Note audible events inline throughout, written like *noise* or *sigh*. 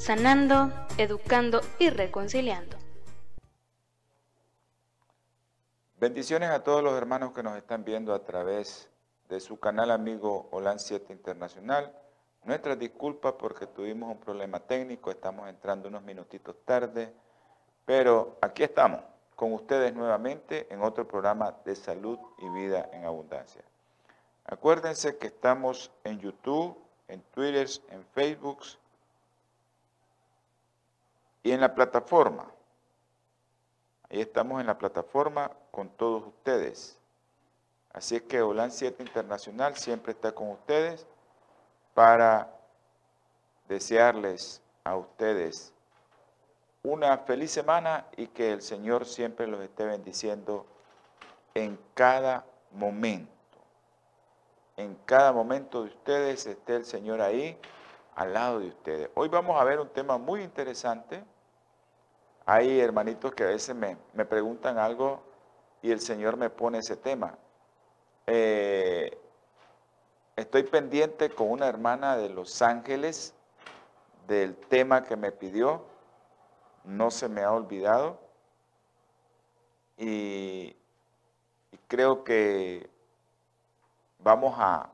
sanando, educando y reconciliando. Bendiciones a todos los hermanos que nos están viendo a través de su canal amigo Holan 7 Internacional. Nuestras disculpas porque tuvimos un problema técnico, estamos entrando unos minutitos tarde, pero aquí estamos con ustedes nuevamente en otro programa de salud y vida en abundancia. Acuérdense que estamos en YouTube, en Twitter, en Facebook, y en la plataforma. Ahí estamos en la plataforma con todos ustedes. Así es que Holan 7 Internacional siempre está con ustedes para desearles a ustedes una feliz semana y que el Señor siempre los esté bendiciendo en cada momento. En cada momento de ustedes esté el Señor ahí al lado de ustedes. Hoy vamos a ver un tema muy interesante. Hay hermanitos que a veces me, preguntan algo y el Señor me pone ese tema. Eh, estoy pendiente con una hermana de Los Ángeles del tema que me pidió. No se me ha olvidado. Y, creo que vamos a,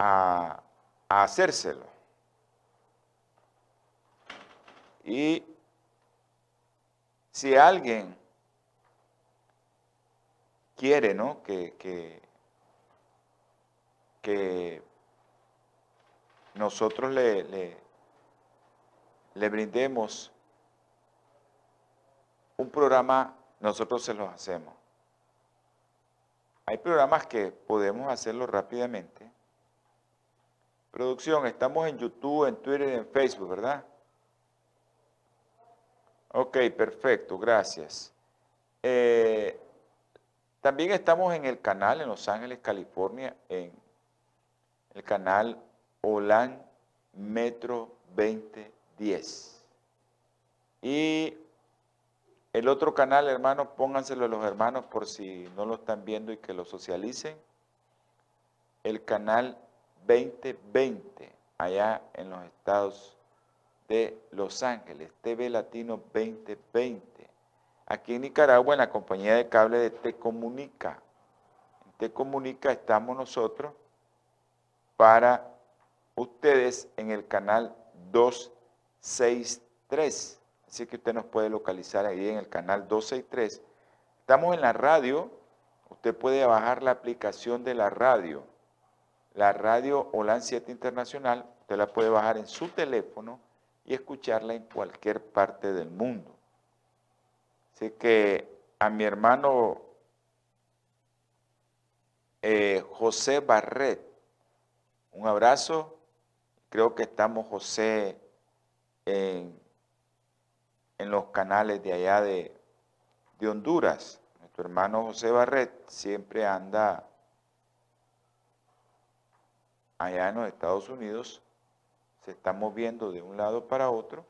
a hacérselo. Y si alguien quiere, ¿no? Que, que, que nosotros le, le, le, brindemos un programa, nosotros se los hacemos. Hay programas que podemos hacerlo rápidamente Producción, estamos en YouTube, en Twitter y en Facebook, ¿verdad? Ok, perfecto, gracias. Eh, también estamos en el canal en Los Ángeles, California, en el canal OLAN Metro 2010. Y el otro canal, hermanos, pónganselo a los hermanos por si no lo están viendo y que lo socialicen. El canal 2020 allá en los estados de Los Ángeles, TV Latino 2020. Aquí en Nicaragua, en la compañía de cable de Tecomunica. En Tecomunica estamos nosotros para ustedes en el canal 263. Así que usted nos puede localizar ahí en el canal 263. Estamos en la radio. Usted puede bajar la aplicación de la radio la radio OLAN 7 Internacional, usted la puede bajar en su teléfono y escucharla en cualquier parte del mundo. Así que a mi hermano eh, José Barret, un abrazo. Creo que estamos, José, en, los canales de allá de, de Honduras. Nuestro hermano José Barret siempre anda allá en los Estados Unidos se está moviendo de un lado para otro,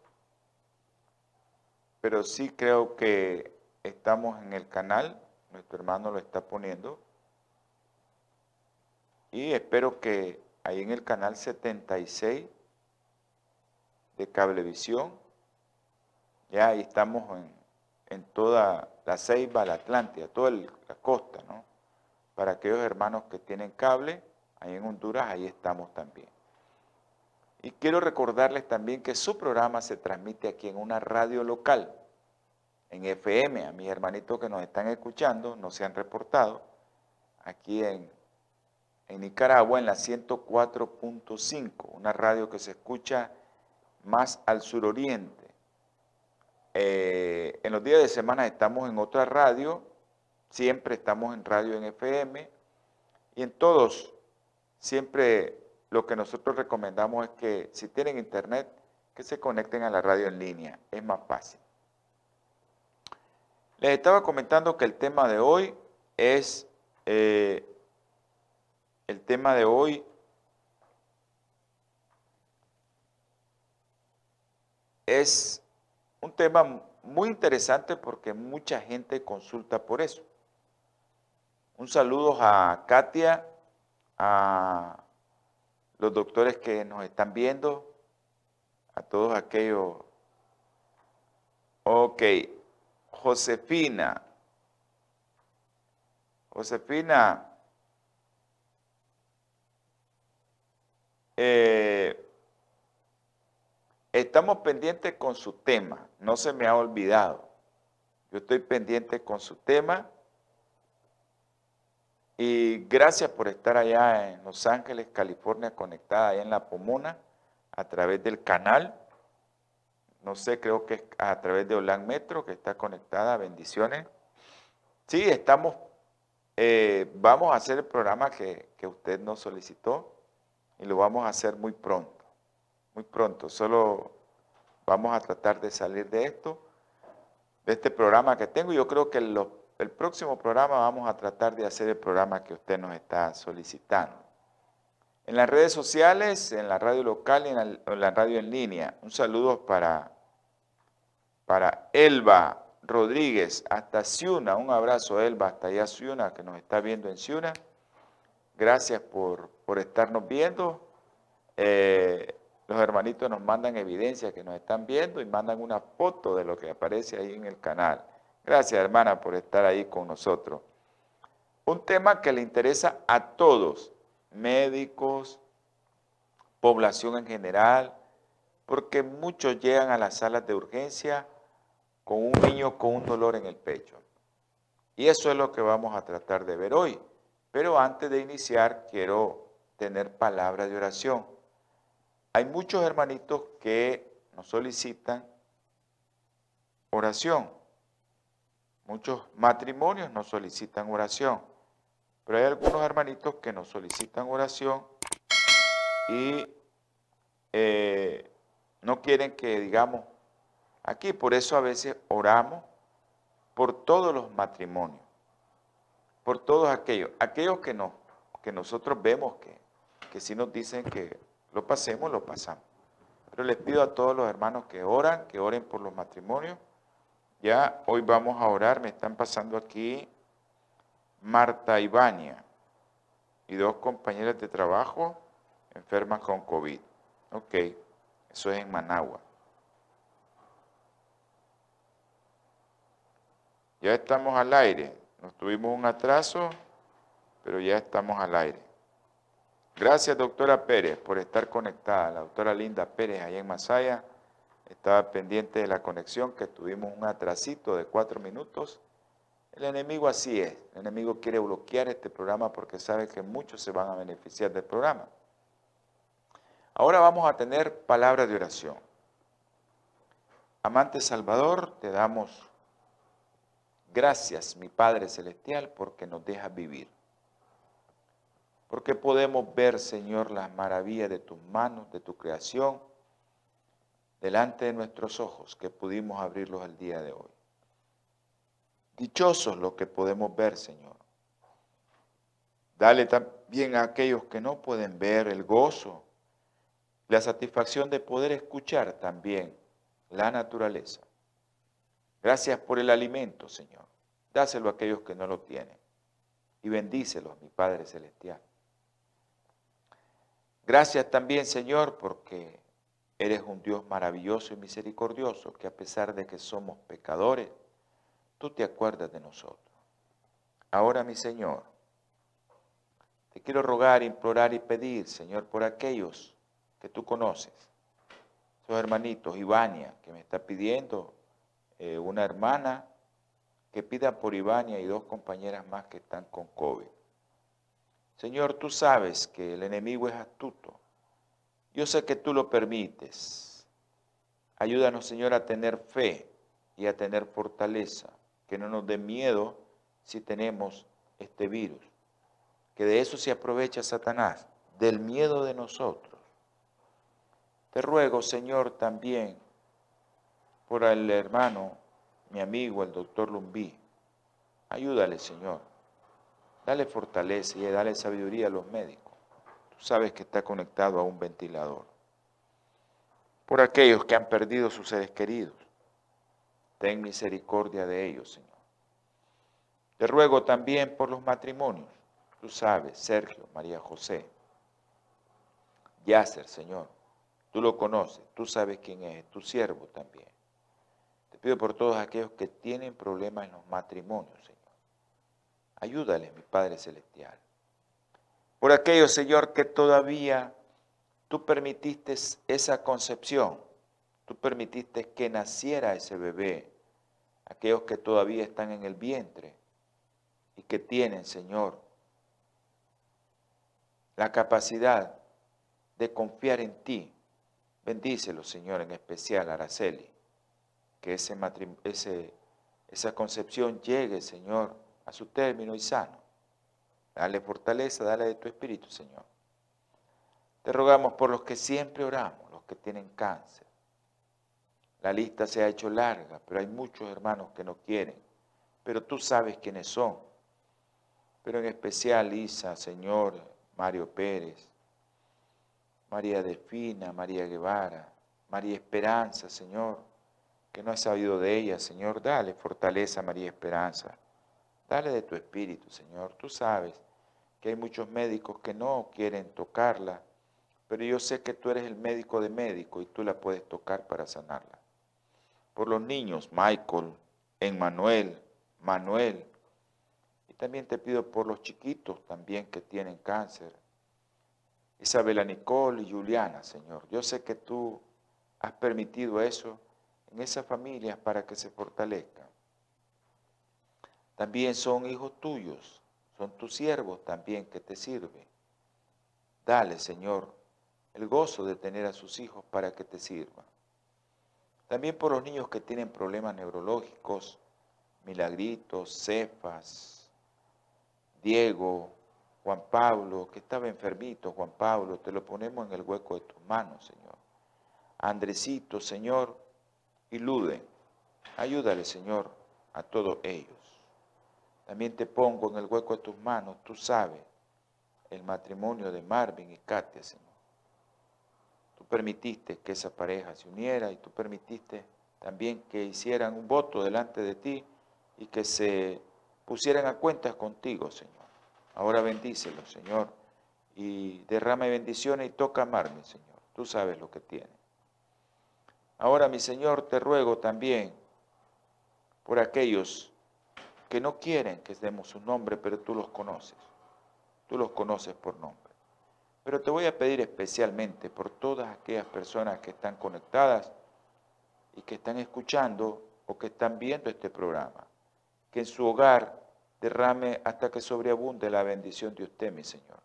pero sí creo que estamos en el canal, nuestro hermano lo está poniendo, y espero que ahí en el canal 76 de Cablevisión, ya ahí estamos en, toda la Ceiba, la Atlántida, toda la costa, ¿no? Para aquellos hermanos que tienen cable, ahí en Honduras, ahí estamos también. Y quiero recordarles también que su programa se transmite aquí en una radio local, en FM, a mis hermanitos que nos están escuchando, no se han reportado, aquí en, Nicaragua, en la 104.5, una radio que se escucha más al suroriente. Eh, en los días de semana estamos en otra radio, siempre estamos en radio en FM, y en todos Siempre lo que nosotros recomendamos es que si tienen internet, que se conecten a la radio en línea, es más fácil. Les estaba comentando que el tema de hoy es, eh, el tema de hoy es un tema muy interesante porque mucha gente consulta por eso. Un saludo a Katia, a los doctores que nos están viendo, a todos aquellos. Ok, Josefina. Josefina. Eh, estamos pendientes con su tema, no se me ha olvidado. Yo estoy pendiente con su tema. Y gracias por estar allá en Los Ángeles, California, conectada allá en La Pomona, a través del canal. No sé, creo que es a través de Olan Metro, que está conectada. Bendiciones. Sí, estamos, eh, vamos a hacer el programa que, que usted nos solicitó y lo vamos a hacer muy pronto, muy pronto. Solo vamos a tratar de salir de esto, de este programa que tengo. Yo creo que los el próximo programa vamos a tratar de hacer el programa que usted nos está solicitando. En las redes sociales, en la radio local y en la, radio en línea. Un saludo para, para Elba Rodríguez hasta Ciuna. Un abrazo Elba hasta allá Ciuna que nos está viendo en Ciuna. Gracias por, estarnos viendo. Eh, los hermanitos nos mandan evidencia que nos están viendo y mandan una foto de lo que aparece ahí en el canal. Gracias, hermana, por estar ahí con nosotros. Un tema que le interesa a todos, médicos, población en general, porque muchos llegan a las salas de urgencia con un niño con un dolor en el pecho. Y eso es lo que vamos a tratar de ver hoy. Pero antes de iniciar, quiero tener palabra de oración. Hay muchos hermanitos que nos solicitan oración. Muchos matrimonios nos solicitan oración, pero hay algunos hermanitos que nos solicitan oración y eh, no quieren que digamos aquí, por eso a veces oramos por todos los matrimonios, por todos aquellos, aquellos que, no, que nosotros vemos que, que si nos dicen que lo pasemos, lo pasamos. Pero les pido a todos los hermanos que oran, que oren por los matrimonios, ya hoy vamos a orar, me están pasando aquí Marta Ibania y dos compañeras de trabajo enfermas con COVID. Ok, eso es en Managua. Ya estamos al aire. Nos tuvimos un atraso, pero ya estamos al aire. Gracias, doctora Pérez, por estar conectada. La doctora Linda Pérez, allá en Masaya estaba pendiente de la conexión, que tuvimos un atrasito de cuatro minutos. El enemigo así es. El enemigo quiere bloquear este programa porque sabe que muchos se van a beneficiar del programa. Ahora vamos a tener palabra de oración. Amante Salvador, te damos gracias, mi Padre Celestial, porque nos dejas vivir. Porque podemos ver, Señor, las maravillas de tus manos, de tu creación delante de nuestros ojos que pudimos abrirlos el día de hoy. Dichosos los que podemos ver, Señor. Dale también a aquellos que no pueden ver el gozo, la satisfacción de poder escuchar también la naturaleza. Gracias por el alimento, Señor. Dáselo a aquellos que no lo tienen. Y bendícelos, mi Padre Celestial. Gracias también, Señor, porque Eres un Dios maravilloso y misericordioso que a pesar de que somos pecadores, tú te acuerdas de nosotros. Ahora, mi Señor, te quiero rogar, implorar y pedir, Señor, por aquellos que tú conoces. Esos hermanitos, Ivania, que me está pidiendo, eh, una hermana que pida por Ivania y dos compañeras más que están con COVID. Señor, tú sabes que el enemigo es astuto yo sé que tú lo permites. Ayúdanos, Señor, a tener fe y a tener fortaleza, que no nos dé miedo si tenemos este virus, que de eso se aprovecha Satanás, del miedo de nosotros. Te ruego, Señor, también por el hermano, mi amigo, el doctor Lumbí. Ayúdale, Señor. Dale fortaleza y dale sabiduría a los médicos. Sabes que está conectado a un ventilador. Por aquellos que han perdido sus seres queridos. Ten misericordia de ellos, Señor. Te ruego también por los matrimonios. Tú sabes, Sergio, María José, Yasser, Señor. Tú lo conoces, tú sabes quién es, tu siervo también. Te pido por todos aquellos que tienen problemas en los matrimonios, Señor. Ayúdales, mi Padre Celestial. Por aquellos, Señor, que todavía tú permitiste esa concepción, tú permitiste que naciera ese bebé, aquellos que todavía están en el vientre y que tienen, Señor, la capacidad de confiar en ti. Bendícelo, Señor, en especial Araceli, que esa concepción llegue, Señor, a su término y sano. Dale fortaleza, dale de tu espíritu, Señor. Te rogamos por los que siempre oramos, los que tienen cáncer. La lista se ha hecho larga, pero hay muchos hermanos que no quieren. Pero tú sabes quiénes son. Pero en especial Isa, Señor, Mario Pérez, María Delfina, María Guevara, María Esperanza, Señor, que no has sabido de ella, Señor, dale fortaleza María Esperanza. Dale de tu espíritu, Señor. Tú sabes que hay muchos médicos que no quieren tocarla, pero yo sé que tú eres el médico de médico y tú la puedes tocar para sanarla. Por los niños, Michael, Emmanuel, Manuel, también te pido por los chiquitos también que tienen cáncer. Isabela Nicole y Juliana, Señor. Yo sé que tú has permitido eso en esas familias para que se fortalezcan. También son hijos tuyos, son tus siervos también que te sirven. Dale, Señor, el gozo de tener a sus hijos para que te sirvan. También por los niños que tienen problemas neurológicos, milagritos, cefas, Diego, Juan Pablo, que estaba enfermito, Juan Pablo, te lo ponemos en el hueco de tus manos, Señor. Andresito, Señor, ilude, ayúdale, Señor, a todos ellos. También te pongo en el hueco de tus manos, tú sabes, el matrimonio de Marvin y Katia, Señor. Tú permitiste que esa pareja se uniera y tú permitiste también que hicieran un voto delante de ti y que se pusieran a cuentas contigo, Señor. Ahora bendícelo, Señor, y derrame bendiciones y toca amarme, Señor. Tú sabes lo que tiene. Ahora, mi Señor, te ruego también por aquellos que no quieren que demos su nombre, pero tú los conoces. Tú los conoces por nombre. Pero te voy a pedir especialmente por todas aquellas personas que están conectadas y que están escuchando o que están viendo este programa, que en su hogar derrame hasta que sobreabunde la bendición de usted, mi Señor.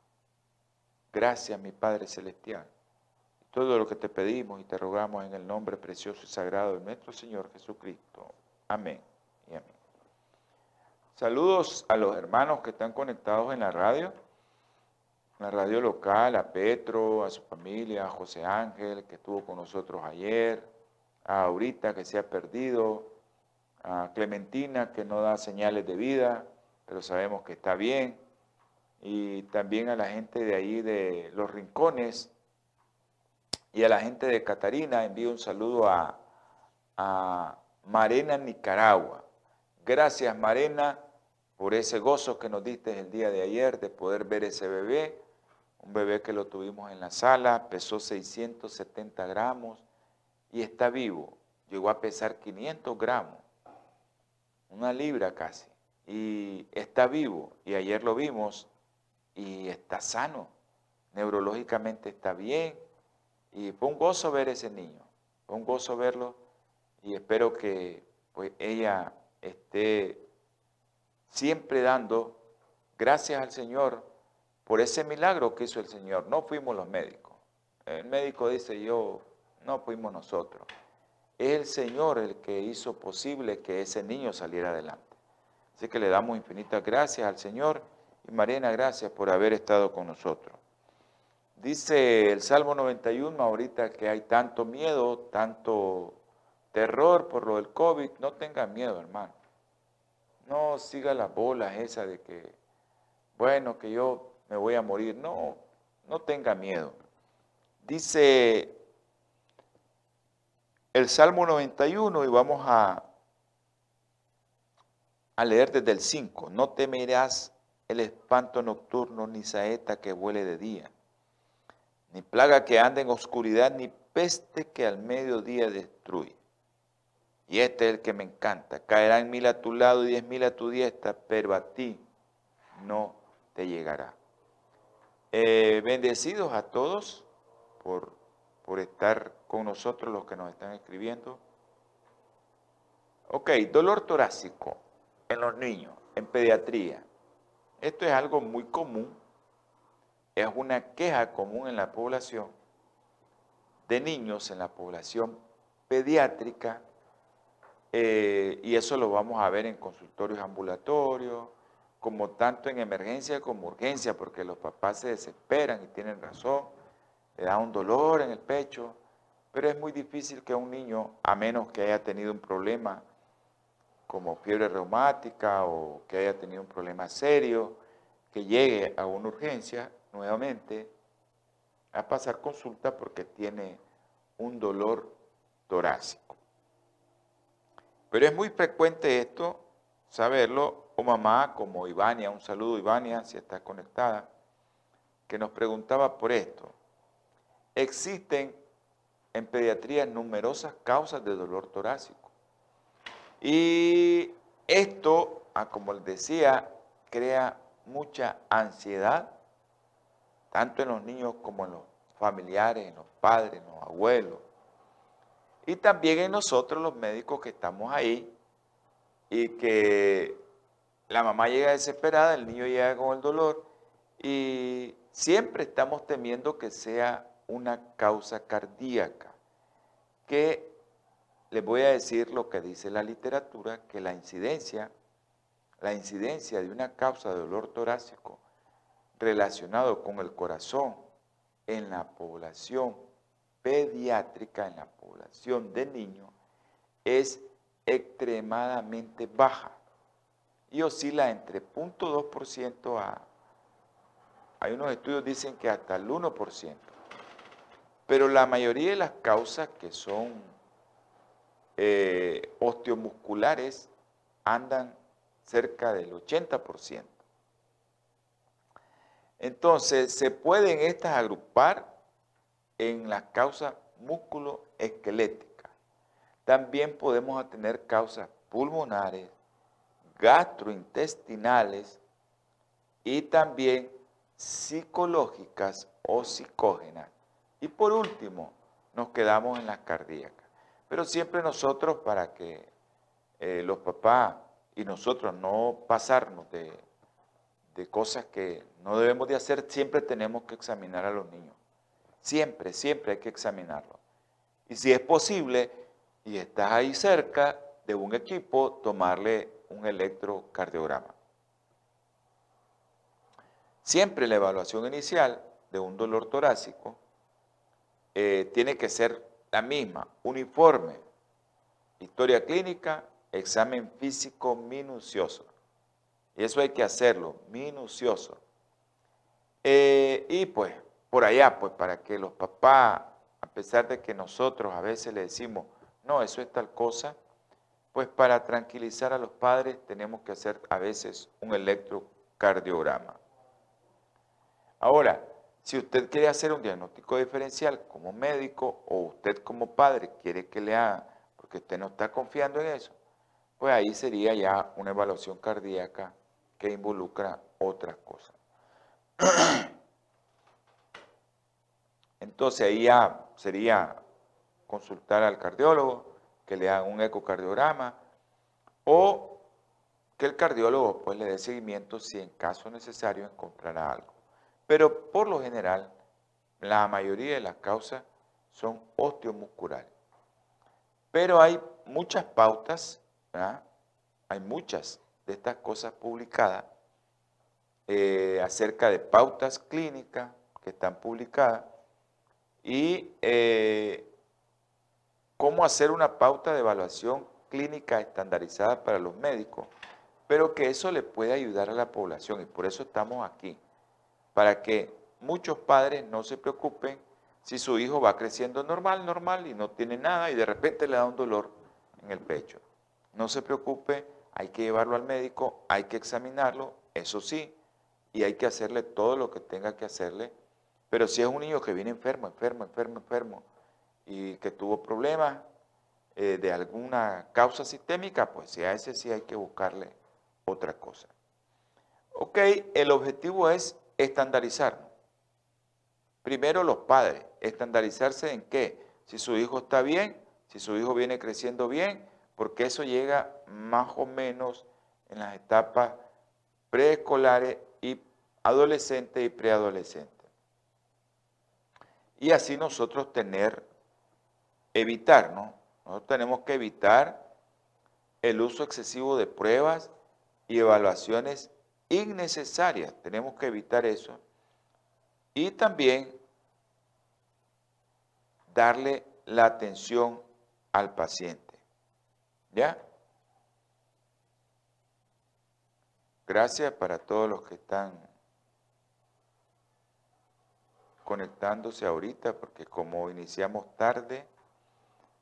Gracias, mi Padre Celestial. Todo lo que te pedimos y te rogamos en el nombre precioso y sagrado de nuestro Señor Jesucristo. Amén. Saludos a los hermanos que están conectados en la radio, en la radio local, a Petro, a su familia, a José Ángel, que estuvo con nosotros ayer, a Aurita, que se ha perdido, a Clementina, que no da señales de vida, pero sabemos que está bien. Y también a la gente de ahí de Los Rincones y a la gente de Catarina envío un saludo a, a Marena, Nicaragua. Gracias, Marena, por ese gozo que nos diste el día de ayer de poder ver ese bebé. Un bebé que lo tuvimos en la sala, pesó 670 gramos y está vivo. Llegó a pesar 500 gramos, una libra casi y está vivo. Y ayer lo vimos y está sano, neurológicamente está bien. Y fue un gozo ver ese niño, fue un gozo verlo y espero que pues, ella esté siempre dando gracias al Señor por ese milagro que hizo el Señor. No fuimos los médicos. El médico dice yo, no fuimos nosotros. Es el Señor el que hizo posible que ese niño saliera adelante. Así que le damos infinitas gracias al Señor y Marina, gracias por haber estado con nosotros. Dice el Salmo 91 ahorita que hay tanto miedo, tanto terror por lo del COVID. No tenga miedo, hermano. No siga las bolas esa de que, bueno, que yo me voy a morir. No, no tenga miedo. Dice el Salmo 91 y vamos a, a leer desde el 5. No temerás el espanto nocturno ni saeta que vuele de día, ni plaga que ande en oscuridad, ni peste que al mediodía destruye. Y este es el que me encanta. Caerán mil a tu lado y diez mil a tu diestra, pero a ti no te llegará. Eh, bendecidos a todos por, por estar con nosotros, los que nos están escribiendo. Ok, dolor torácico en los niños, en pediatría. Esto es algo muy común, es una queja común en la población de niños, en la población pediátrica, eh, y eso lo vamos a ver en consultorios ambulatorios, como tanto en emergencia como urgencia, porque los papás se desesperan y tienen razón, le da un dolor en el pecho, pero es muy difícil que un niño, a menos que haya tenido un problema como fiebre reumática o que haya tenido un problema serio, que llegue a una urgencia nuevamente a pasar consulta porque tiene un dolor torácico. Pero es muy frecuente esto, saberlo, o mamá como Ivania, un saludo Ivania si está conectada, que nos preguntaba por esto. Existen en pediatría numerosas causas de dolor torácico. Y esto, ah, como les decía, crea mucha ansiedad, tanto en los niños como en los familiares, en los padres, en los abuelos, y también en nosotros los médicos que estamos ahí y que la mamá llega desesperada, el niño llega con el dolor y siempre estamos temiendo que sea una causa cardíaca, que les voy a decir lo que dice la literatura, que la incidencia, la incidencia de una causa de dolor torácico relacionado con el corazón en la población pediátrica en la población de niños es extremadamente baja y oscila entre 0.2% a, hay unos estudios que dicen que hasta el 1%. Pero la mayoría de las causas que son eh, osteomusculares andan cerca del 80%. Entonces, se pueden estas agrupar en las causas músculo-esqueléticas. También podemos tener causas pulmonares, gastrointestinales y también psicológicas o psicógenas. Y por último, nos quedamos en las cardíacas. Pero siempre nosotros, para que eh, los papás y nosotros no pasarnos de, de cosas que no debemos de hacer, siempre tenemos que examinar a los niños. Siempre, siempre hay que examinarlo. Y si es posible y estás ahí cerca de un equipo, tomarle un electrocardiograma. Siempre la evaluación inicial de un dolor torácico eh, tiene que ser la misma, uniforme, historia clínica, examen físico minucioso. Y eso hay que hacerlo, minucioso. Eh, y pues por allá, pues para que los papás, a pesar de que nosotros a veces le decimos, no, eso es tal cosa, pues para tranquilizar a los padres tenemos que hacer a veces un electrocardiograma. Ahora, si usted quiere hacer un diagnóstico diferencial como médico o usted como padre quiere que le haga, porque usted no está confiando en eso, pues ahí sería ya una evaluación cardíaca que involucra otras cosas. *clears throat* Entonces ahí ya sería consultar al cardiólogo, que le haga un ecocardiograma o que el cardiólogo pues le dé seguimiento si en caso necesario encontrará algo. Pero por lo general, la mayoría de las causas son osteomusculares. Pero hay muchas pautas, hay muchas de estas cosas publicadas eh, acerca de pautas clínicas que están publicadas y eh, cómo hacer una pauta de evaluación clínica estandarizada para los médicos, pero que eso le puede ayudar a la población y por eso estamos aquí, para que muchos padres no se preocupen si su hijo va creciendo normal, normal y no tiene nada y de repente le da un dolor en el pecho. No se preocupe, hay que llevarlo al médico, hay que examinarlo, eso sí, y hay que hacerle todo lo que tenga que hacerle. Pero si es un niño que viene enfermo, enfermo, enfermo, enfermo, y que tuvo problemas eh, de alguna causa sistémica, pues a ese sí hay que buscarle otra cosa. Ok, el objetivo es estandarizar. Primero los padres, estandarizarse en qué, si su hijo está bien, si su hijo viene creciendo bien, porque eso llega más o menos en las etapas preescolares y adolescentes y preadolescentes. Y así nosotros tener, evitar, ¿no? Nosotros tenemos que evitar el uso excesivo de pruebas y evaluaciones innecesarias. Tenemos que evitar eso y también darle la atención al paciente. ¿Ya? Gracias para todos los que están conectándose ahorita, porque como iniciamos tarde,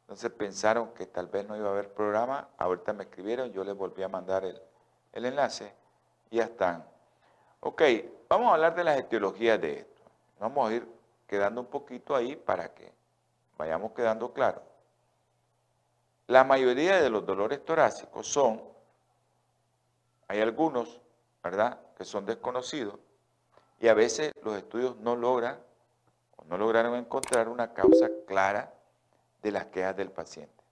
entonces pensaron que tal vez no iba a haber programa, ahorita me escribieron, yo les volví a mandar el, el enlace y ya están. Ok, vamos a hablar de las etiologías de esto. Vamos a ir quedando un poquito ahí para que vayamos quedando claro. La mayoría de los dolores torácicos son, hay algunos, ¿verdad?, que son desconocidos y a veces los estudios no logran no lograron encontrar una causa clara de las quejas del paciente.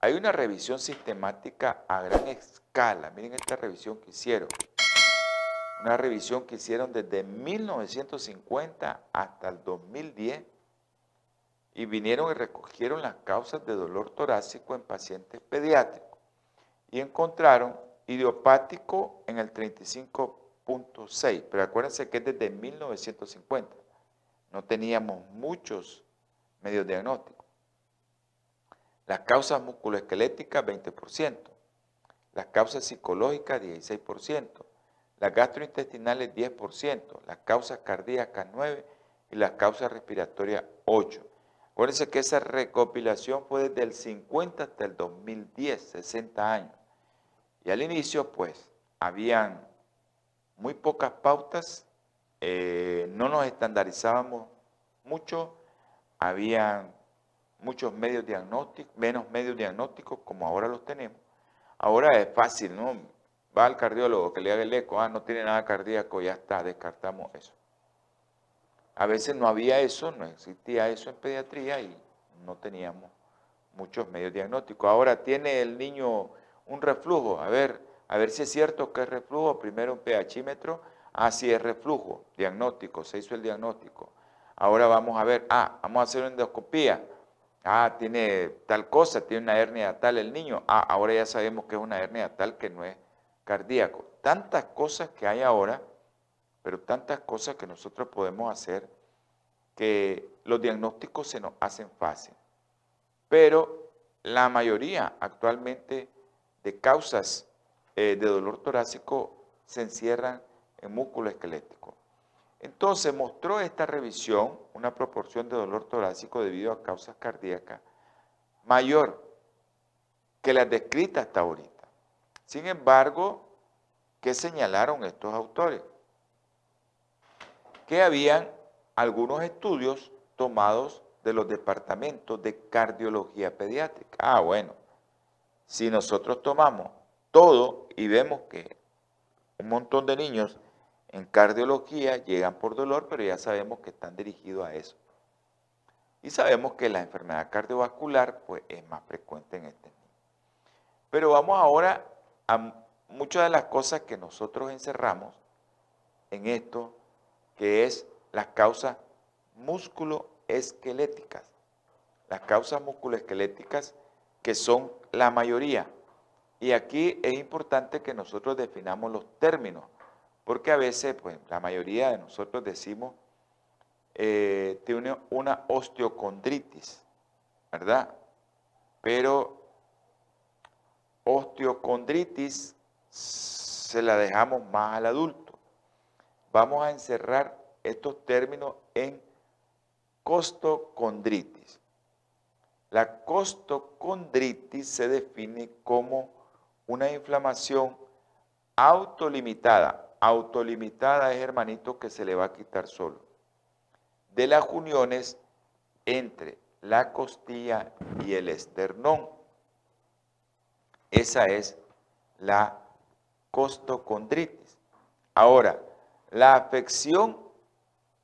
Hay una revisión sistemática a gran escala, miren esta revisión que hicieron, una revisión que hicieron desde 1950 hasta el 2010 y vinieron y recogieron las causas de dolor torácico en pacientes pediátricos y encontraron idiopático en el 35.6, pero acuérdense que es desde 1950. No teníamos muchos medios diagnósticos. Las causas musculoesqueléticas, 20%. Las causas psicológicas, 16% las gastrointestinales 10%, las causas cardíacas 9% y las causas respiratorias 8%. Acuérdense que esa recopilación fue desde el 50 hasta el 2010, 60 años. Y al inicio, pues, habían muy pocas pautas, eh, no nos estandarizábamos mucho, habían muchos medios diagnósticos, menos medios diagnósticos como ahora los tenemos. Ahora es fácil, ¿no? va al cardiólogo que le haga el eco, ah, no tiene nada cardíaco, ya está, descartamos eso. A veces no había eso, no existía eso en pediatría y no teníamos muchos medios diagnósticos. Ahora tiene el niño un reflujo, a ver, a ver si es cierto que es reflujo, primero un pHímetro, ah, sí es reflujo, diagnóstico, se hizo el diagnóstico. Ahora vamos a ver, ah, vamos a hacer una endoscopía, ah, tiene tal cosa, tiene una hernia tal el niño, ah, ahora ya sabemos que es una hernia tal que no es cardíaco. Tantas cosas que hay ahora, pero tantas cosas que nosotros podemos hacer que los diagnósticos se nos hacen fácil. Pero la mayoría actualmente de causas eh, de dolor torácico se encierran en músculo esquelético. Entonces mostró esta revisión una proporción de dolor torácico debido a causas cardíacas mayor que las descritas hasta ahorita. Sin embargo, ¿qué señalaron estos autores? Que habían algunos estudios tomados de los departamentos de cardiología pediátrica. Ah, bueno, si nosotros tomamos todo y vemos que un montón de niños en cardiología llegan por dolor, pero ya sabemos que están dirigidos a eso. Y sabemos que la enfermedad cardiovascular pues, es más frecuente en este niño. Pero vamos ahora a muchas de las cosas que nosotros encerramos en esto, que es las causas musculoesqueléticas. Las causas musculoesqueléticas que son la mayoría. Y aquí es importante que nosotros definamos los términos, porque a veces, pues, la mayoría de nosotros decimos eh, tiene una osteocondritis, ¿verdad? Pero osteocondritis se la dejamos más al adulto. Vamos a encerrar estos términos en costocondritis. La costocondritis se define como una inflamación autolimitada. Autolimitada es, hermanito, que se le va a quitar solo. De las uniones entre la costilla y el esternón. Esa es la costocondritis. Ahora, la afección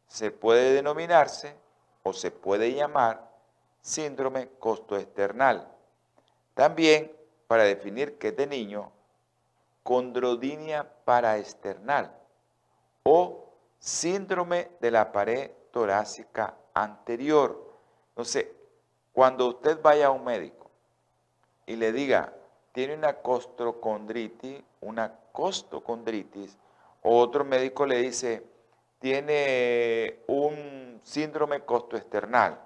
se puede denominarse o se puede llamar síndrome costoesternal. También, para definir qué es de niño, condrodinia paraesternal o síndrome de la pared torácica anterior. Entonces, cuando usted vaya a un médico y le diga, tiene una costrocondritis, una costocondritis, o otro médico le dice, tiene un síndrome costoesternal,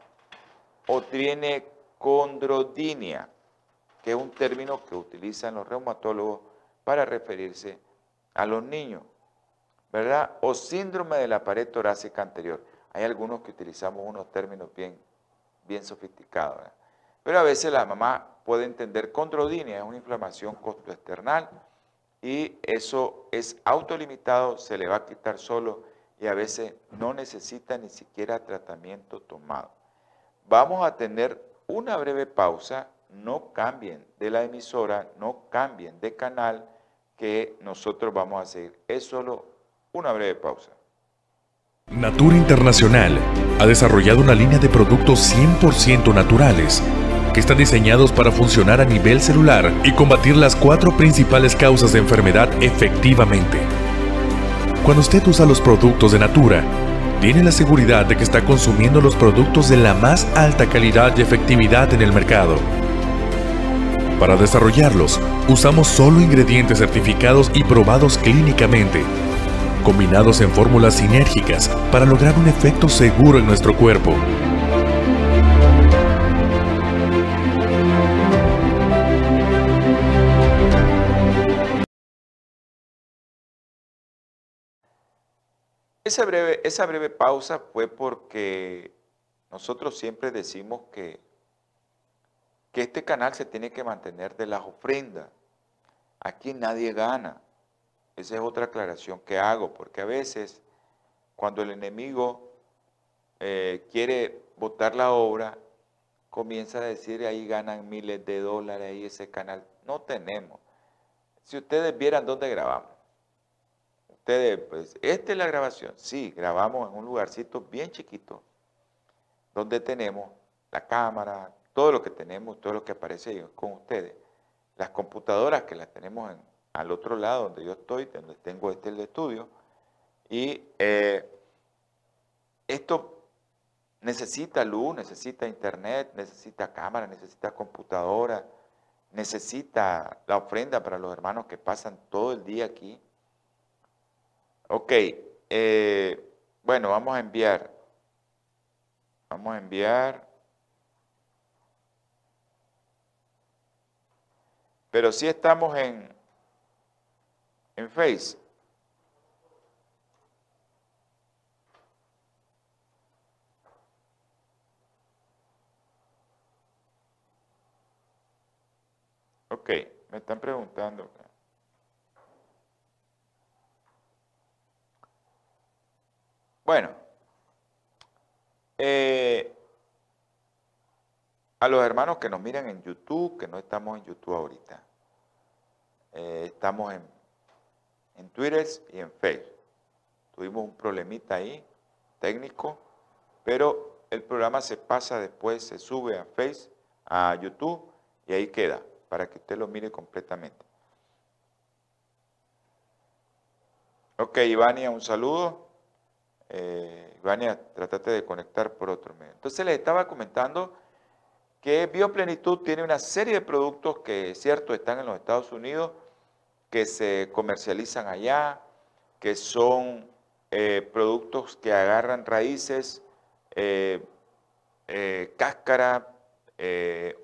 o tiene condrodinia, que es un término que utilizan los reumatólogos para referirse a los niños, ¿verdad? O síndrome de la pared torácica anterior. Hay algunos que utilizamos unos términos bien, bien sofisticados, pero a veces la mamá puede entender condrodinia, es una inflamación costoesternal y eso es autolimitado, se le va a quitar solo y a veces no necesita ni siquiera tratamiento tomado. Vamos a tener una breve pausa, no cambien de la emisora, no cambien de canal que nosotros vamos a seguir. Es solo una breve pausa. Natura Internacional ha desarrollado una línea de productos 100% naturales que están diseñados para funcionar a nivel celular y combatir las cuatro principales causas de enfermedad efectivamente. Cuando usted usa los productos de Natura, tiene la seguridad de que está consumiendo los productos de la más alta calidad y efectividad en el mercado. Para desarrollarlos, usamos solo ingredientes certificados y probados clínicamente, combinados en fórmulas sinérgicas para lograr un efecto seguro en nuestro cuerpo. Esa breve, esa breve pausa fue porque nosotros siempre decimos que, que este canal se tiene que mantener de las ofrendas. Aquí nadie gana. Esa es otra aclaración que hago, porque a veces cuando el enemigo eh, quiere votar la obra, comienza a decir ahí ganan miles de dólares, ahí ese canal. No tenemos. Si ustedes vieran dónde grabamos, ustedes, pues, esta es la grabación. Sí, grabamos en un lugarcito bien chiquito, donde tenemos la cámara, todo lo que tenemos, todo lo que aparece con ustedes. Las computadoras que las tenemos al otro lado, donde yo estoy, donde tengo este el estudio. Y eh, esto necesita luz, necesita internet, necesita cámara, necesita computadora, necesita la ofrenda para los hermanos que pasan todo el día aquí. Ok, eh, bueno, vamos a enviar. Vamos a enviar. Pero si estamos en, en Face. Ok, me están preguntando. Bueno, eh, a los hermanos que nos miran en YouTube, que no estamos en YouTube ahorita, eh, estamos en, en Twitter y en Facebook. Tuvimos un problemita ahí, técnico, pero el programa se pasa después, se sube a Facebook, a YouTube y ahí queda, para que usted lo mire completamente. Ok, Ivania, un saludo eh, Ivania, trátate de conectar por otro medio. Entonces les estaba comentando que Bioplenitud tiene una serie de productos que, cierto, están en los Estados Unidos, que se comercializan allá, que son eh, productos que agarran raíces eh, eh, cáscara,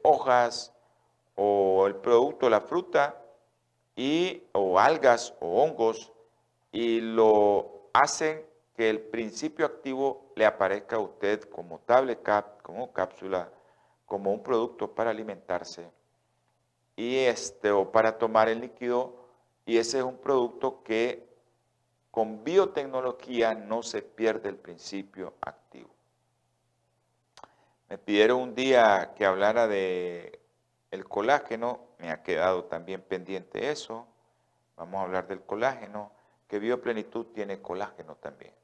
hojas o el producto, la fruta, y, o algas o hongos, y lo hacen que el principio activo le aparezca a usted como tablet cap, como cápsula, como un producto para alimentarse y este o para tomar el líquido y ese es un producto que con biotecnología no se pierde el principio activo. Me pidieron un día que hablara de el colágeno, me ha quedado también pendiente eso. Vamos a hablar del colágeno, que bioplenitud tiene colágeno también.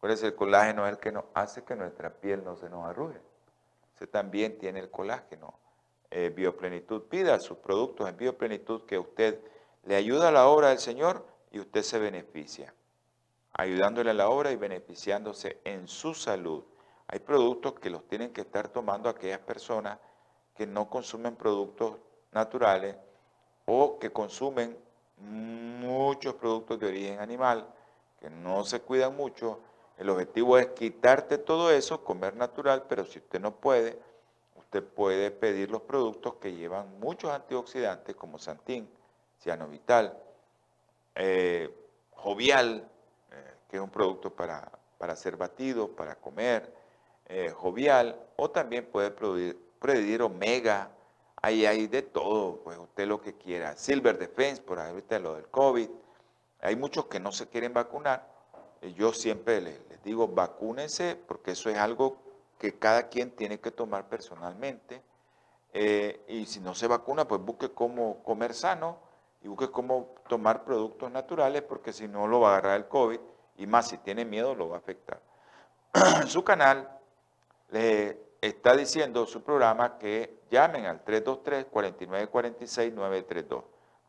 Por eso el colágeno es el que nos hace que nuestra piel no se nos arrugue. Ese también tiene el colágeno. Eh, bioplenitud, pida sus productos en bioplenitud que usted le ayuda a la obra del Señor y usted se beneficia, ayudándole a la obra y beneficiándose en su salud. Hay productos que los tienen que estar tomando aquellas personas que no consumen productos naturales o que consumen muchos productos de origen animal, que no se cuidan mucho. El objetivo es quitarte todo eso, comer natural, pero si usted no puede, usted puede pedir los productos que llevan muchos antioxidantes como Santín, Cianovital, eh, Jovial, eh, que es un producto para, para hacer batidos, para comer, eh, Jovial, o también puede pedir Omega, ahí hay de todo, pues usted lo que quiera. Silver Defense, por ahorita lo del COVID. Hay muchos que no se quieren vacunar. Yo siempre les, les digo, vacúnense, porque eso es algo que cada quien tiene que tomar personalmente. Eh, y si no se vacuna, pues busque cómo comer sano y busque cómo tomar productos naturales, porque si no lo va a agarrar el COVID y más si tiene miedo lo va a afectar. *clears throat* su canal le está diciendo su programa que llamen al 323-4946-932.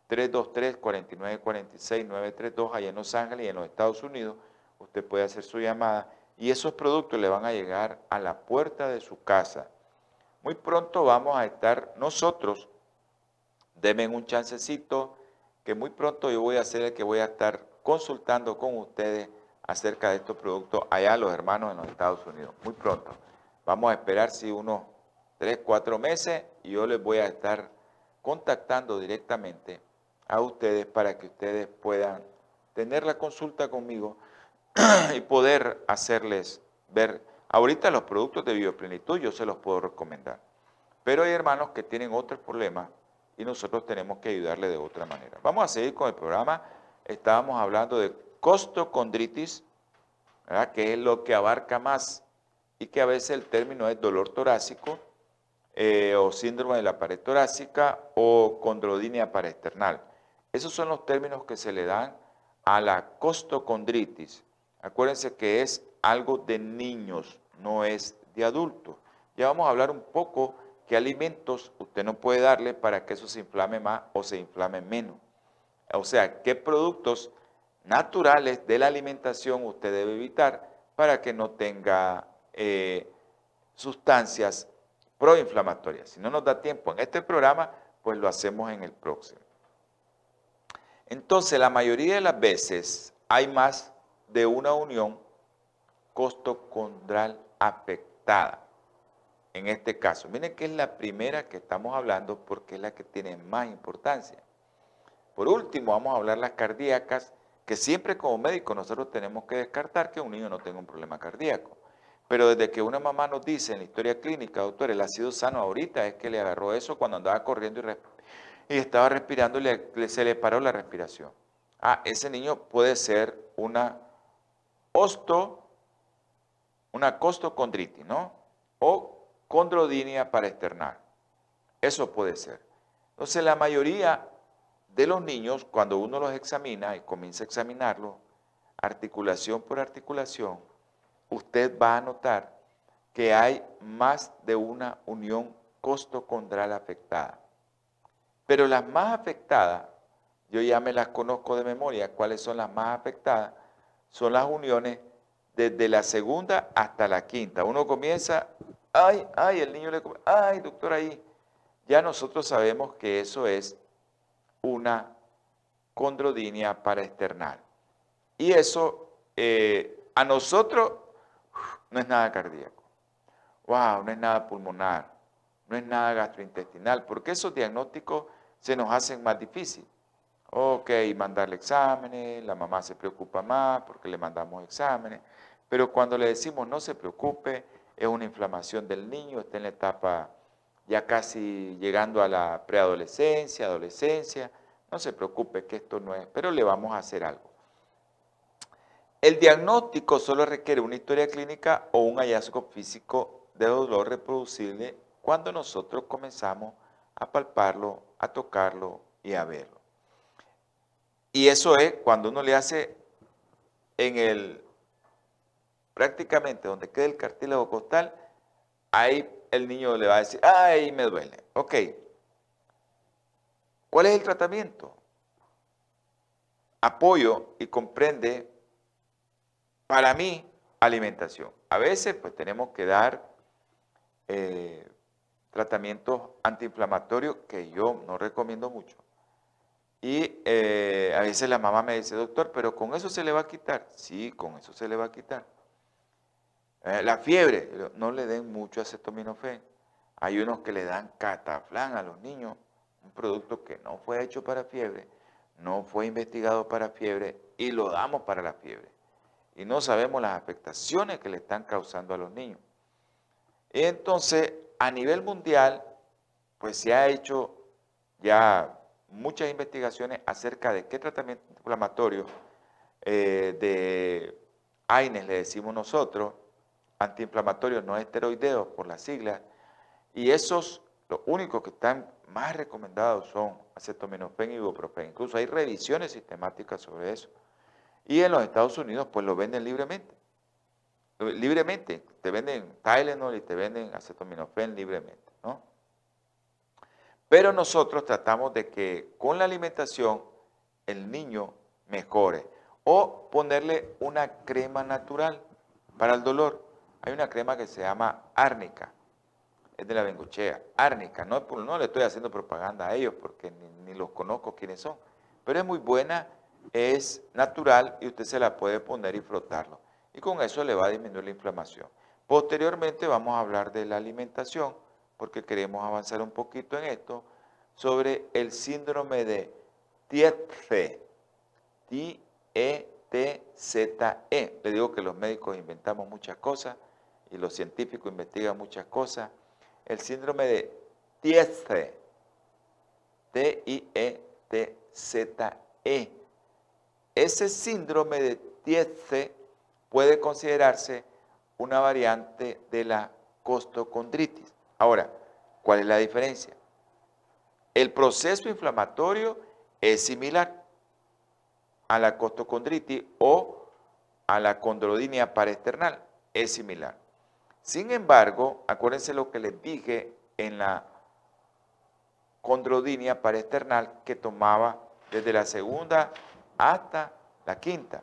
323-4946-932 allá en Los Ángeles y en los Estados Unidos. Usted puede hacer su llamada y esos productos le van a llegar a la puerta de su casa. Muy pronto vamos a estar nosotros, denme un chancecito, que muy pronto yo voy a ser el que voy a estar consultando con ustedes acerca de estos productos allá los hermanos en los Estados Unidos. Muy pronto. Vamos a esperar si unos 3, 4 meses y yo les voy a estar contactando directamente a ustedes para que ustedes puedan tener la consulta conmigo y poder hacerles ver. Ahorita los productos de bioplenitud yo se los puedo recomendar. Pero hay hermanos que tienen otros problemas y nosotros tenemos que ayudarle de otra manera. Vamos a seguir con el programa. Estábamos hablando de costocondritis, que es lo que abarca más y que a veces el término es dolor torácico eh, o síndrome de la pared torácica o condrodinia paraesternal. Esos son los términos que se le dan a la costocondritis. Acuérdense que es algo de niños, no es de adultos. Ya vamos a hablar un poco qué alimentos usted no puede darle para que eso se inflame más o se inflame menos. O sea, qué productos naturales de la alimentación usted debe evitar para que no tenga eh, sustancias proinflamatorias. Si no nos da tiempo en este programa, pues lo hacemos en el próximo. Entonces, la mayoría de las veces hay más de una unión costocondral afectada. En este caso, miren que es la primera que estamos hablando porque es la que tiene más importancia. Por último, vamos a hablar las cardíacas, que siempre como médico nosotros tenemos que descartar que un niño no tenga un problema cardíaco. Pero desde que una mamá nos dice en la historia clínica, doctor, él ha sido sano ahorita, es que le agarró eso cuando andaba corriendo y, estaba respirando y se le paró la respiración. Ah, ese niño puede ser una osto, una costocondritis, ¿no? O condrodinia para externar. Eso puede ser. Entonces, la mayoría de los niños, cuando uno los examina y comienza a examinarlo, articulación por articulación, usted va a notar que hay más de una unión costocondral afectada. Pero las más afectadas, yo ya me las conozco de memoria, cuáles son las más afectadas, son las uniones desde la segunda hasta la quinta. Uno comienza, ay, ay, el niño le come, ay, doctor, ahí. Ya nosotros sabemos que eso es una condrodinia para externar. Y eso eh, a nosotros no es nada cardíaco. wow, no es nada pulmonar, no es nada gastrointestinal, porque esos diagnósticos se nos hacen más difíciles. Ok, mandarle exámenes, la mamá se preocupa más porque le mandamos exámenes, pero cuando le decimos no se preocupe, es una inflamación del niño, está en la etapa ya casi llegando a la preadolescencia, adolescencia, no se preocupe que esto no es, pero le vamos a hacer algo. El diagnóstico solo requiere una historia clínica o un hallazgo físico de dolor reproducible cuando nosotros comenzamos a palparlo, a tocarlo y a verlo. Y eso es cuando uno le hace en el, prácticamente donde queda el cartílago costal, ahí el niño le va a decir, ay, me duele. Ok. ¿Cuál es el tratamiento? Apoyo y comprende, para mí, alimentación. A veces, pues tenemos que dar eh, tratamientos antiinflamatorios que yo no recomiendo mucho. Y eh, a veces la mamá me dice, doctor, pero con eso se le va a quitar. Sí, con eso se le va a quitar. Eh, la fiebre, no le den mucho acetaminofén. Hay unos que le dan cataflán a los niños, un producto que no fue hecho para fiebre, no fue investigado para fiebre y lo damos para la fiebre. Y no sabemos las afectaciones que le están causando a los niños. Entonces, a nivel mundial, pues se ha hecho ya muchas investigaciones acerca de qué tratamiento inflamatorio eh, de AINES le decimos nosotros, antiinflamatorios no esteroideos por las siglas, y esos, los únicos que están más recomendados son acetaminofén y ibuprofén. Incluso hay revisiones sistemáticas sobre eso. Y en los Estados Unidos pues lo venden libremente. Libremente, te venden Tylenol y te venden acetaminofén libremente. Pero nosotros tratamos de que con la alimentación el niño mejore o ponerle una crema natural para el dolor. Hay una crema que se llama árnica, es de la benguchea, árnica, no, no le estoy haciendo propaganda a ellos porque ni, los conozco quiénes son, pero es muy buena, es natural y usted se la puede poner y frotarlo. Y con eso le va a disminuir la inflamación. Posteriormente vamos a hablar de la alimentación, porque queremos avanzar un poquito en esto, sobre el síndrome de Tietze, T-E-T-Z-E. Le digo que los médicos inventamos muchas cosas, y los científicos investigan muchas cosas, el síndrome de Tietze, T-I-E-T-Z-E. Ese síndrome de Tietze puede considerarse una variante de la costocondritis. Ahora, ¿cuál es la diferencia? El proceso inflamatorio es similar a la costocondritis o a la condrodinia paraesternal, es similar. Sin embargo, acuérdense lo que les dije en la condrodinia paraesternal que tomaba desde la segunda hasta la quinta.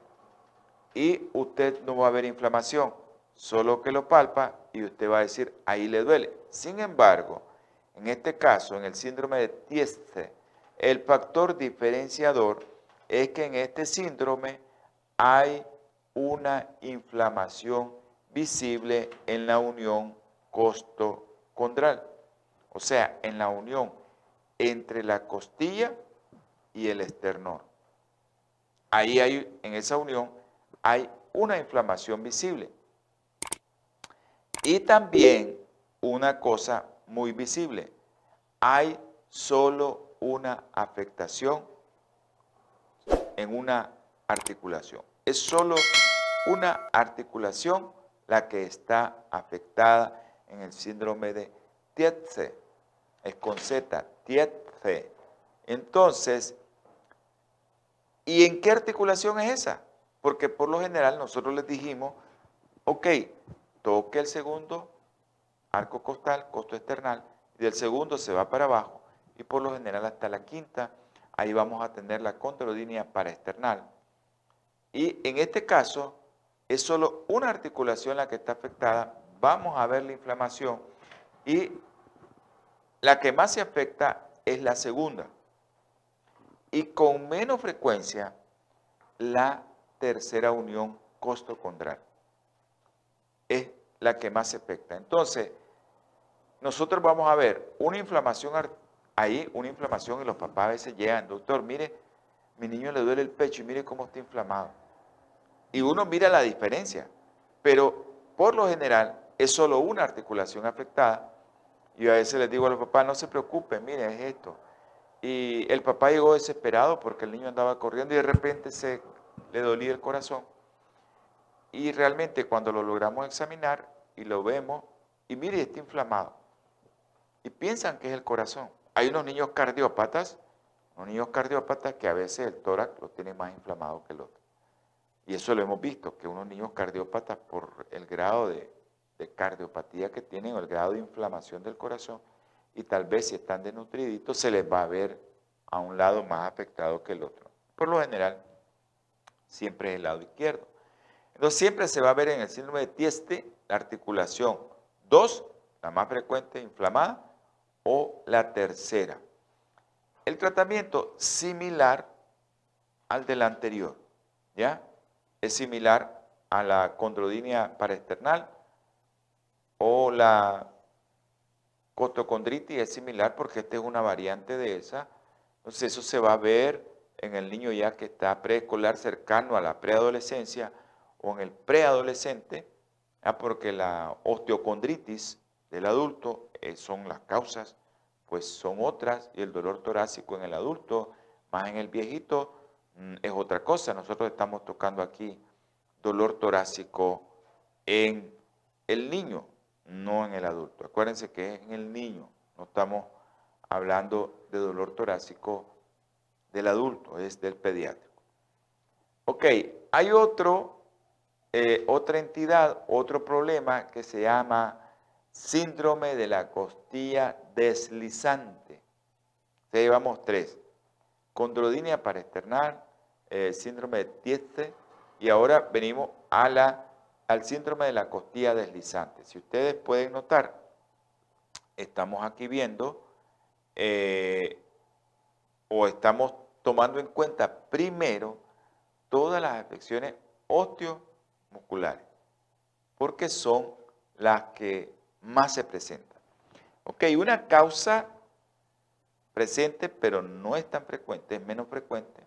Y usted no va a ver inflamación, solo que lo palpa y usted va a decir, ahí le duele. Sin embargo, en este caso, en el síndrome de Tieste, el factor diferenciador es que en este síndrome hay una inflamación visible en la unión costocondral, o sea, en la unión entre la costilla y el esternón. Ahí hay, en esa unión, hay una inflamación visible. Y también una cosa muy visible, hay solo una afectación en una articulación. Es solo una articulación la que está afectada en el síndrome de Tietze. Es con Z, Tietze. Entonces, ¿y en qué articulación es esa? Porque por lo general nosotros les dijimos, ok, toque el segundo arco costal, costo external, y del segundo se va para abajo, y por lo general hasta la quinta, ahí vamos a tener la controdinia paraesternal. Y en este caso, es solo una articulación la que está afectada, vamos a ver la inflamación y la que más se afecta es la segunda. Y con menos frecuencia, la tercera unión costocondral. La que más afecta. Entonces, nosotros vamos a ver una inflamación ahí, una inflamación y los papás a veces llegan, doctor, mire, mi niño le duele el pecho y mire cómo está inflamado. Y uno mira la diferencia, pero por lo general es solo una articulación afectada. Y a veces les digo a los papás, no se preocupen, mire, es esto. Y el papá llegó desesperado porque el niño andaba corriendo y de repente se le dolía el corazón. Y realmente cuando lo logramos examinar y lo vemos, y mire, está inflamado. Y piensan que es el corazón. Hay unos niños cardiópatas, unos niños cardiópatas que a veces el tórax lo tiene más inflamado que el otro. Y eso lo hemos visto, que unos niños cardiópatas por el grado de, cardiopatía que tienen o el grado de inflamación del corazón, y tal vez si están desnutriditos se les va a ver a un lado más afectado que el otro. Por lo general, siempre es el lado izquierdo. Entonces siempre se va a ver en el síndrome de Tieste la articulación 2, la más frecuente, inflamada, o la tercera. El tratamiento similar al del anterior, ¿ya? Es similar a la condrodinia paraesternal o la costocondritis es similar porque esta es una variante de esa. Entonces eso se va a ver en el niño ya que está preescolar cercano a la preadolescencia o en el preadolescente, porque la osteocondritis del adulto eh, son las causas, pues son otras, y el dolor torácico en el adulto, más en el viejito, mm, es otra cosa. Nosotros estamos tocando aquí dolor torácico en el niño, no en el adulto. Acuérdense que es en el niño, no estamos hablando de dolor torácico del adulto, es del pediátrico. Ok, hay otro, eh, otra entidad, otro problema que se llama síndrome de la costilla deslizante. Ya llevamos tres. Condrodinia paraesternal, eh, síndrome de Tieste y ahora venimos al síndrome de la costilla deslizante. Si ustedes pueden notar, estamos aquí viendo eh, o estamos tomando en cuenta primero todas las afecciones osteomusculares, porque son las que más se presentan. Ok, una causa presente, pero no es tan frecuente, es menos frecuente,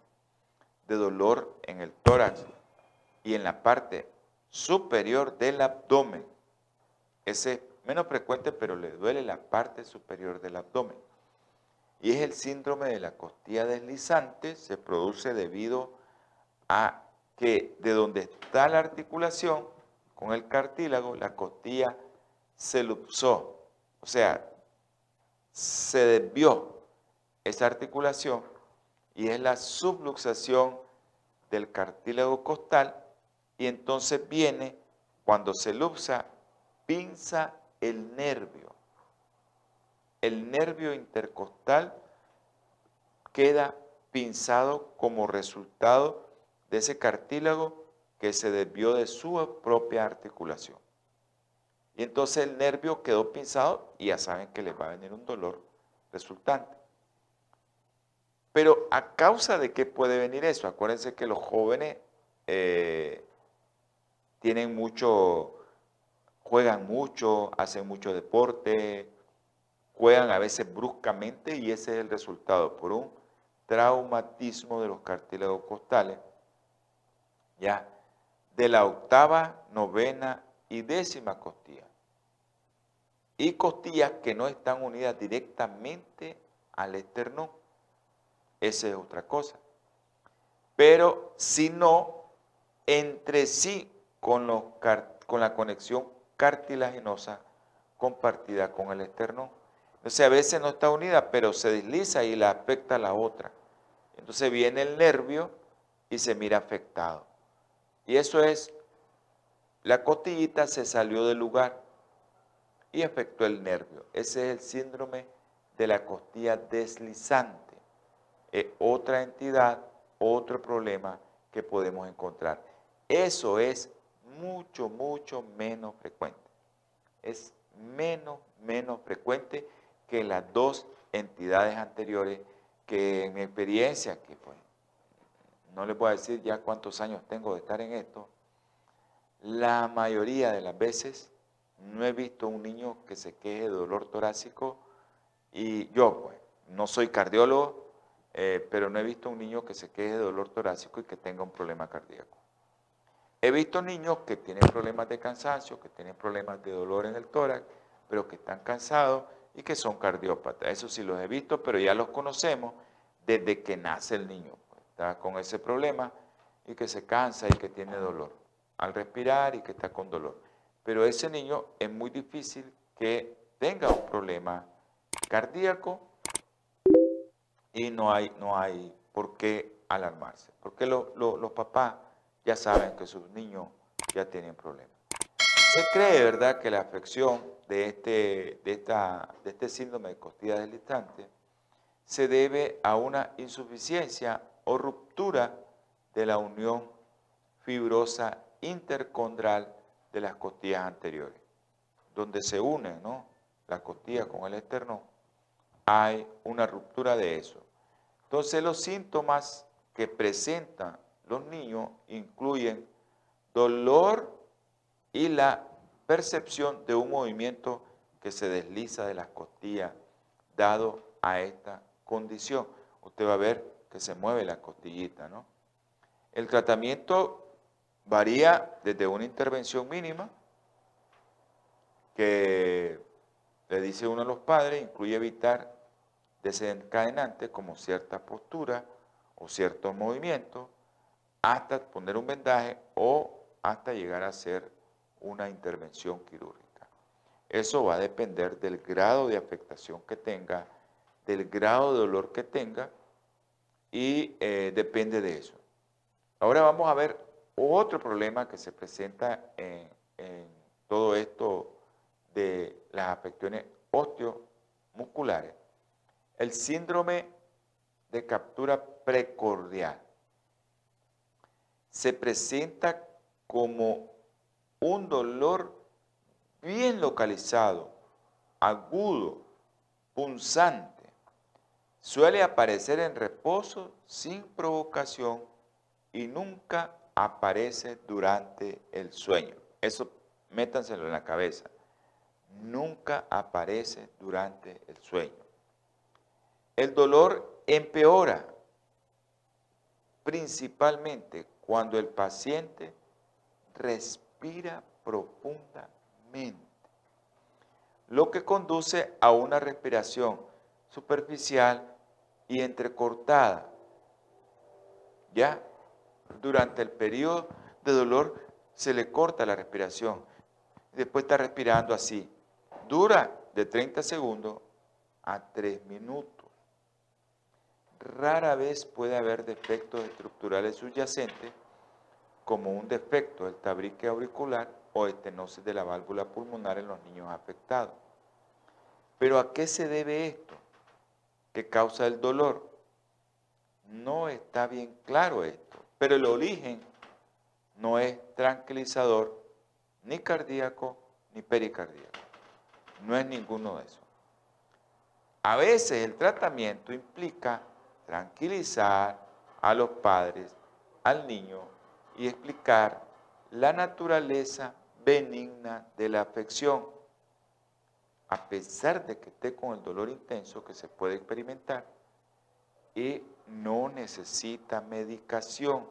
de dolor en el tórax y en la parte superior del abdomen. Ese es menos frecuente, pero le duele la parte superior del abdomen y es el síndrome de la costilla deslizante, se produce debido a que de donde está la articulación con el cartílago, la costilla se luxó, o sea, se desvió esa articulación y es la subluxación del cartílago costal y entonces viene, cuando se luxa, pinza el nervio. El nervio intercostal queda pinzado como resultado de ese cartílago que se desvió de su propia articulación. Y entonces el nervio quedó pinzado y ya saben que les va a venir un dolor resultante. Pero a causa de qué puede venir eso, acuérdense que los jóvenes eh, tienen mucho, juegan mucho, hacen mucho deporte, juegan a veces bruscamente y ese es el resultado por un traumatismo de los cartílagos costales, ya, de la octava, novena y décima costilla. Y costillas que no están unidas directamente al esternón. Esa es otra cosa. Pero si no, entre sí con, con la conexión cartilaginosa compartida con el esternón. Entonces a veces no está unida, pero se desliza y la afecta a la otra. Entonces viene el nervio y se mira afectado. Y eso es, la costillita se salió del lugar y afectó el nervio. Ese es el síndrome de la costilla deslizante. Es otra entidad, otro problema que podemos encontrar. Eso es mucho, mucho menos frecuente. Es menos, menos frecuente que las dos entidades anteriores que en mi experiencia, que pues, no les voy a decir ya cuántos años tengo de estar en esto, la mayoría de las veces no he visto un niño que se queje de dolor torácico y yo, pues, no soy cardiólogo, eh, pero no he visto un niño que se queje de dolor torácico y que tenga un problema cardíaco. He visto niños que tienen problemas de cansancio, que tienen problemas de dolor en el tórax, pero que están cansados y que son cardiópatas. Eso sí los he visto, pero ya los conocemos desde que nace el niño. Con ese problema y que se cansa y que tiene dolor al respirar y que está con dolor. Pero ese niño es muy difícil que tenga un problema cardíaco y no hay, no hay por qué alarmarse, porque los papás ya saben que sus niños ya tienen problemas. Se cree, ¿verdad?, que la afección de este, de esta, de este síndrome de costillas se debe a una insuficiencia o ruptura de la unión fibrosa intercondral de las costillas anteriores, donde se une ¿no? la costilla con el esternón, hay una ruptura de eso. Entonces los síntomas que presentan los niños incluyen dolor y la percepción de un movimiento que se desliza de las costillas dado a esta condición. Usted va a ver que se mueve la costillita, ¿no? El tratamiento varía desde una intervención mínima que le dice uno a los padres, incluye evitar desencadenantes como cierta postura o ciertos movimientos, hasta poner un vendaje o hasta llegar a hacer una intervención quirúrgica. Eso va a depender del grado de afectación que tenga, del grado de dolor que tenga y eh, depende de eso. Ahora vamos a ver otro problema que se presenta en, todo esto de las afecciones osteomusculares, el síndrome de captura precordial. Se presenta como un dolor bien localizado, agudo, punzante. Suele aparecer en reposo sin provocación y nunca aparece durante el sueño. Eso métanselo en la cabeza. Nunca aparece durante el sueño. El dolor empeora principalmente cuando el paciente respira profundamente, lo que conduce a una respiración superficial y entrecortada. ¿Ya? durante el periodo de dolor se le corta la respiración. Después está respirando así. Dura de 30 segundos a 3 minutos. Rara vez puede haber defectos estructurales subyacentes como un defecto del tabrique auricular o estenosis de la válvula pulmonar en los niños afectados. Pero ¿a qué se debe esto? ¿Qué causa el dolor? No está bien claro esto. Pero el origen no es tranquilizador, ni cardíaco, ni pericardíaco. No es ninguno de esos. A veces el tratamiento implica tranquilizar a los padres, al niño y explicar la naturaleza benigna de la afección, a pesar de que esté con el dolor intenso que se puede experimentar y no necesita medicación.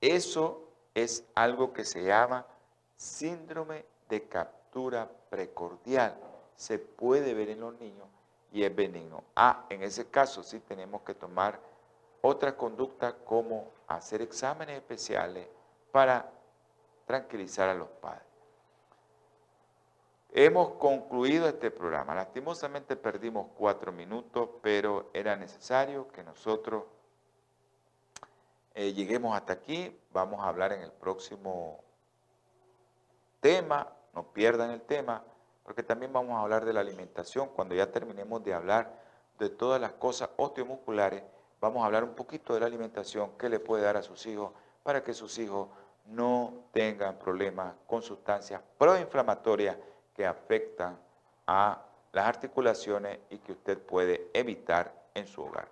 Eso es algo que se llama síndrome de captura precordial. Se puede ver en los niños y es benigno. Ah, en ese caso sí tenemos que tomar otra conducta como hacer exámenes especiales para tranquilizar a los padres. Hemos concluido este programa. Lastimosamente perdimos cuatro minutos, pero era necesario que nosotros eh, lleguemos hasta aquí. Vamos a hablar en el próximo tema. No pierdan el tema, porque también vamos a hablar de la alimentación. Cuando ya terminemos de hablar de todas las cosas osteomusculares, vamos a hablar un poquito de la alimentación que le puede dar a sus hijos para que sus hijos no tengan problemas con sustancias proinflamatorias que afectan a las articulaciones y que usted puede evitar en su hogar.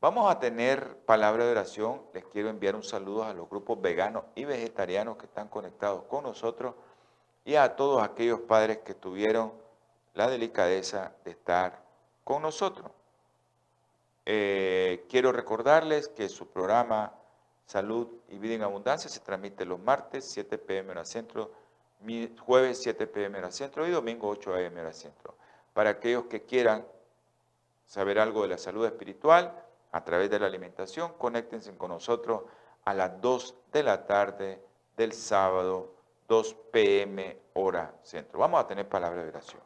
Vamos a tener palabra de oración. Les quiero enviar un saludo a los grupos veganos y vegetarianos que están conectados con nosotros. y a todos aquellos padres que tuvieron la delicadeza de estar con nosotros. Eh, quiero recordarles que su programa Salud y Vida en Abundancia se transmite los martes 7 pm hora centro, jueves 7 pm hora centro y domingo 8 am hora centro. Para aquellos que quieran saber algo de la salud espiritual a través de la alimentación, conéctense con nosotros a las 2 de la tarde del sábado 2 pm hora centro. Vamos a tener palabra de oración.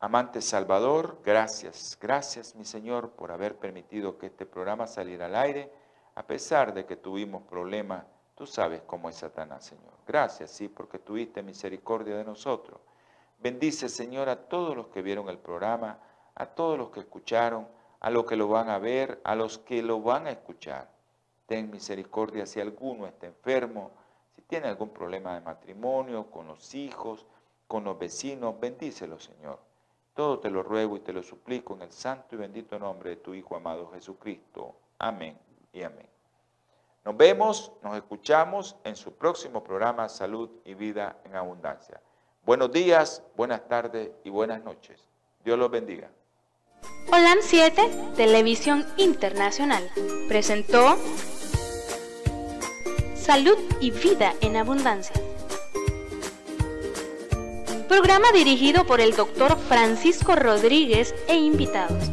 Amante Salvador, gracias, gracias mi Señor por haber permitido que este programa saliera al aire a pesar de que tuvimos problemas, tú sabes cómo es Satanás, Señor. Gracias, sí, porque tuviste misericordia de nosotros. Bendice, Señor, a todos los que vieron el programa, a todos los que escucharon, a los que lo van a ver, a los que lo van a escuchar. Ten misericordia si alguno está enfermo, si tiene algún problema de matrimonio, con los hijos, con los vecinos, bendícelo, Señor. Todo te lo ruego y te lo suplico en el santo y bendito nombre de tu Hijo amado Jesucristo. Amén y amén. Nos vemos, nos escuchamos en su próximo programa Salud y Vida en Abundancia. Buenos días, buenas tardes y buenas noches. Dios los bendiga. Holan 7, Televisión Internacional, presentó Salud y Vida en Abundancia. Programa dirigido por el doctor Francisco Rodríguez e invitados